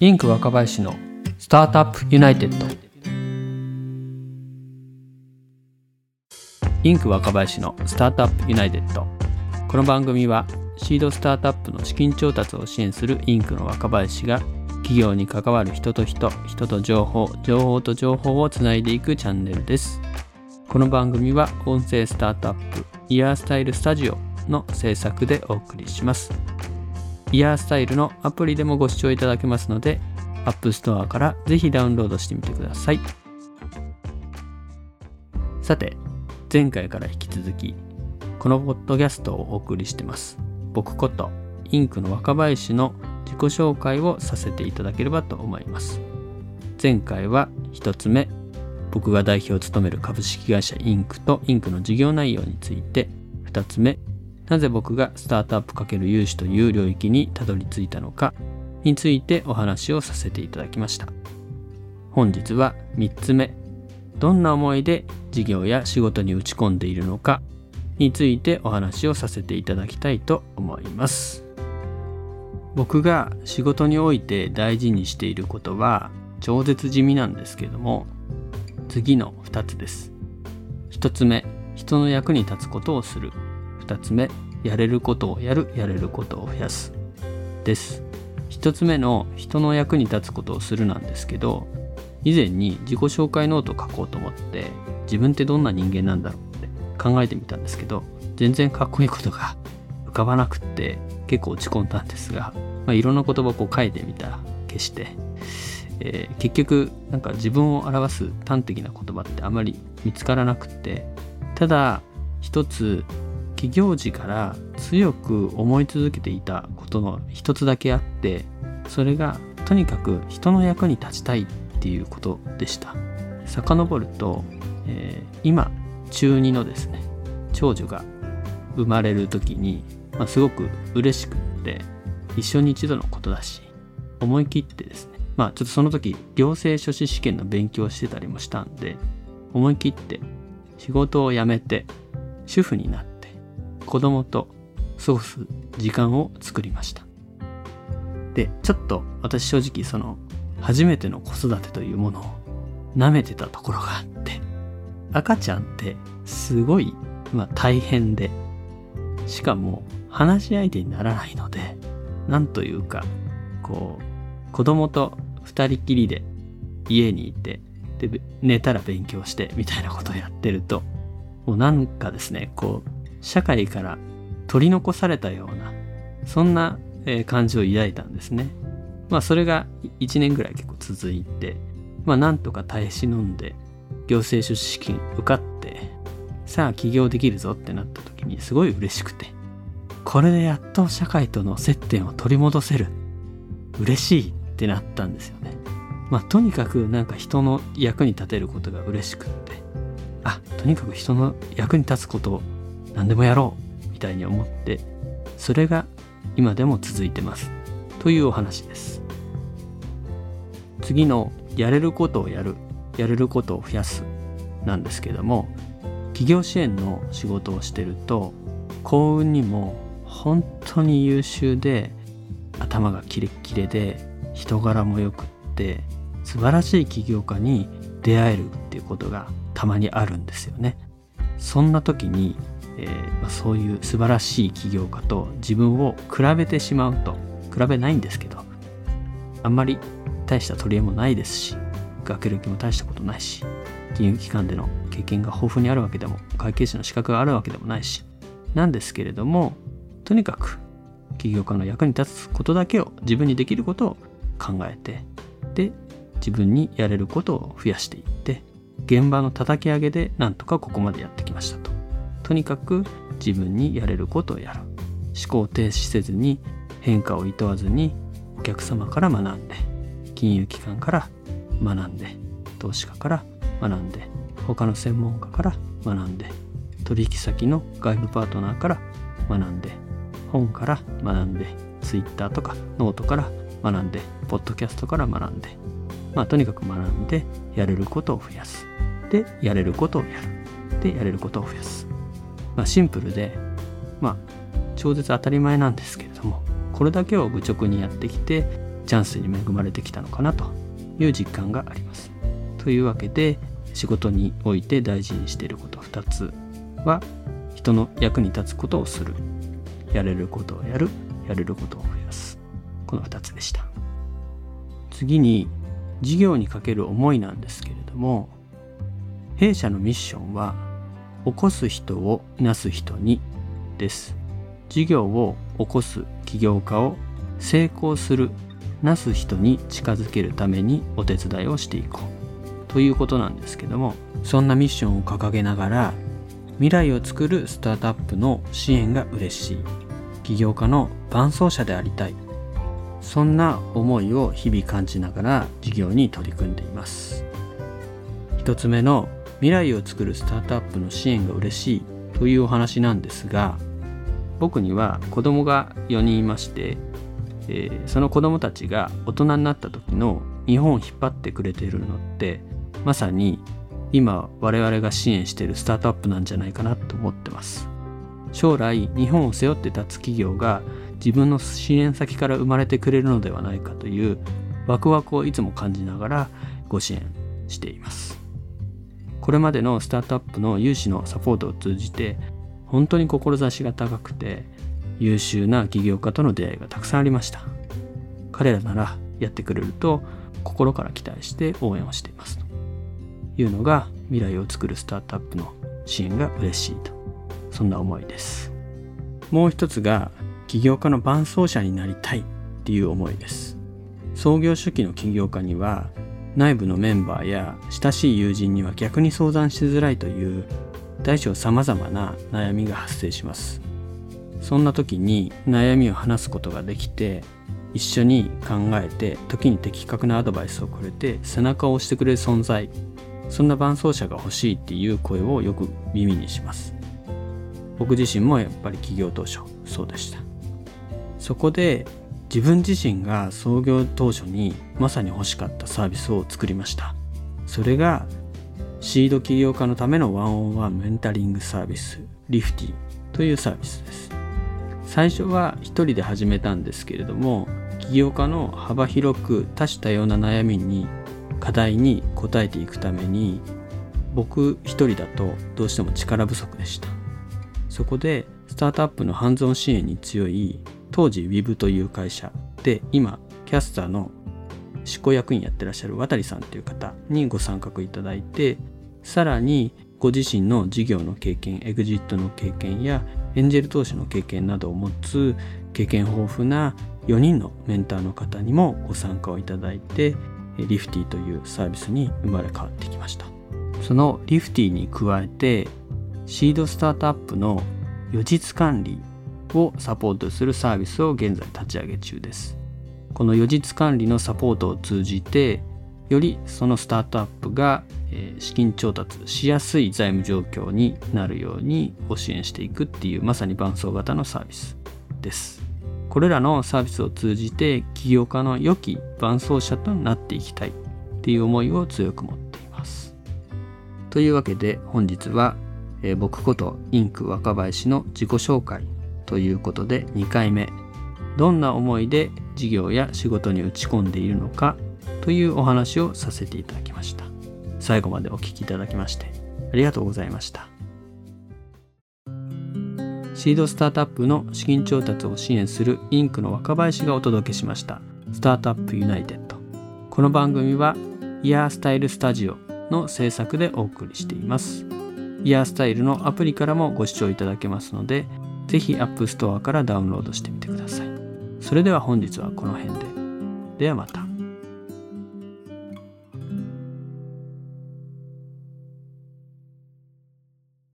INQ 若林のスタートアップユナイテッド。 INQ 若林のスタートアップユナイテッド。この番組はシードスタートアップの資金調達を支援する INQ の若林が起業に関わる人と人人と情報情報と情報をつないでいくチャンネルです。この番組は音声スタートアップイヤースタイルスタジオの制作でお送りします。イヤースタイルのアプリでもご視聴いただけますので App Store からぜひダウンロードしてみてください。さて前回から引き続きこのポッドキャストをお送りしてます。僕ことインクの若林の自己紹介をさせていただければと思います。前回は1つ目僕が代表を務める株式会社インクとインクの事業内容について。2つ目なぜ僕がスタートアップ×融資という領域にたどり着いたのかについてお話をさせていただきました。本日は3つ目。どんな思いで事業や仕事に打ち込んでいるのかについてお話をさせていただきたいと思います。僕が仕事において大事にしていることは超絶地味なんですけども次の2つです。1つ目人の役に立つことをする。2つ目やれることをやるやれることを増やす。です。1つ目の人の役に立つことをするなんですけど以前に自己紹介ノートを書こうと思って自分ってどんな人間なんだろうって考えてみたんですけど全然かっこいいことが 浮かばなくって結構落ち込んだんですが、まあ、いろんな言葉をこう書いてみたら消して、えー、結局なんか自分を表す端的な言葉ってあまり見つからなくってただ一つ起業時から強く思い続けていたことの一つだけあってそれがとにかく人の役に立ちたいっていうことでした。遡ると、えー、今中2のですね長女が生まれる時に、まあ、すごく嬉しくって一生に一度のことだし思い切ってですねまあちょっとその時行政書士試験の勉強してたりもしたんで思い切って仕事を辞めて主婦になって子供と過ごす時間を作りました。で、ちょっと私正直その初めての子育てというものを舐めてたところがあって、赤ちゃんってすごい、まあ、大変で、しかも話し相手にならないので、なんというか、こう、子供と二人きりで家にいて、で、寝たら勉強してみたいなことをやってると、もうなんかですね、こう、社会から取り残されたようなそんな、感情を抱いたんですね。まあそれが1年ぐらい結構続いてまあなんとか耐え忍んで行政書士試験受かってさあ起業できるぞってなった時にすごい嬉しくてこれでやっと社会との接点を取り戻せる嬉しいってなったんですよね。まあとにかくなんか人の役に立てることが嬉しくってあとにかく人の役に立つことを何でもやろうみたいに思ってそれが今でも続いてますというお話です次のやれることをやるやれることを増やすなんですけども企業支援の仕事をしてると幸運にも本当に優秀で頭がキレッキレで人柄もよくって素晴らしい起業家に出会えるっていうことがたまにあるんですよね。そんな時にえー、まあ、そういう素晴らしい起業家と自分を比べてしまうと比べないんですけどあんまり大した取り柄もないですし学歴も大したことないし金融機関での経験が豊富にあるわけでも会計士の資格があるわけでもないしなんですけれどもとにかく起業家の役に立つことだけを自分にできることを考えてで自分にやれることを増やしていって現場の叩き上げでなんとかここまでやってきましたと。とにかく自分にやれることをやる思考停止せずに変化を厭わずにお客様から学んで金融機関から学んで投資家から学んで他の専門家から学んで取引先の外部パートナーから学んで本から学んで Twitter とかノートから学んでポッドキャストから学んでまあとにかく学んでやれることを増やす。でやれることをやる。でやれることを増やす。まあ、シンプルで、まあ、超絶当たり前なんですけれどもこれだけを愚直にやってきてチャンスに恵まれてきたのかなという実感があります。というわけで仕事において大事にしていること2つは人の役に立つことをする。やれることをやる。やれることを増やす。この2つでした。次に事業にかける思いなんですけれども弊社のミッションは起こす人をなす人にです。事業を起こす起業家を成功するなす人に近づけるためにお手伝いをしていこう。ということなんですけどもそんなミッションを掲げながら未来を作るスタートアップの支援が嬉しい。起業家の伴走者でありたい。そんな思いを日々感じながら事業に取り組んでいます。一つ目の未来を作るスタートアップの支援が嬉しいというお話なんですが僕には子供が4人いまして、えー、その子供たちが大人になった時の日本を引っ張ってくれているのってまさに今我々が支援しているスタートアップなんじゃないかなと思ってます。将来日本を背負って立つ企業が自分の支援先から生まれてくれるのではないかというワクワクをいつも感じながらご支援しています。これまでのスタートアップの融資のサポートを通じて本当に志が高くて優秀な起業家との出会いがたくさんありました。彼らならやってくれると心から期待して応援をしています。というのが未来を作るスタートアップの支援が嬉しいと。そんな思いです。もう一つが起業家の伴走者になりたいっていう思いです。創業初期の起業家には内部のメンバーや親しい友人には逆に相談しづらいという大小様々な悩みが発生します。そんな時に悩みを話すことができて一緒に考えて時に的確なアドバイスをくれて背中を押してくれる存在。そんな伴走者が欲しいっていう声をよく耳にします。僕自身もやっぱり起業当初そうでした。そこで自分自身が創業当初にまさに欲しかったサービスを作りました。それがシード起業家のためのワンオンワンメンタリングサービスリフティというサービスです。最初は一人で始めたんですけれども起業家の幅広く多種多様な悩みに課題に応えていくために僕一人だとどうしても力不足でした。そこでスタートアップのハンズオン支援に強い当時 WIB という会社で今キャスターの執行役員やってらっしゃる渡さんという方にご参画いただいてさらにご自身の事業の経験エグジットの経験やエンジェル投資の経験などを持つ経験豊富な4人のメンターの方にもご参加をいただいてリフティというサービスに生まれ変わってきました。そのリフティに加えてシードスタートアップの予実管理をサポートするサービスを現在立ち上げ中です。この予実管理のサポートを通じてよりそのスタートアップが資金調達しやすい財務状況になるようにご支援していくっていうまさに伴走型のサービスです。これらのサービスを通じて起業家の良き伴走者となっていきたいっていう思いを強く持っています。というわけで本日は、え、僕ことインク若林の自己紹介ということで2回目。どんな思いで事業や仕事に打ち込んでいるのかというお話をさせていただきました。最後までお聴きいただきましてありがとうございました。シードスタートアップの資金調達を支援するインクの若林がお届けしましたスタートアップユナイテッド。この番組はイヤースタイルスタジオの制作でお送りしています。イヤースタイルのアプリからもご視聴いただけますのでぜひ App Store からダウンロードしてみてください。それでは本日はこの辺で。ではまた。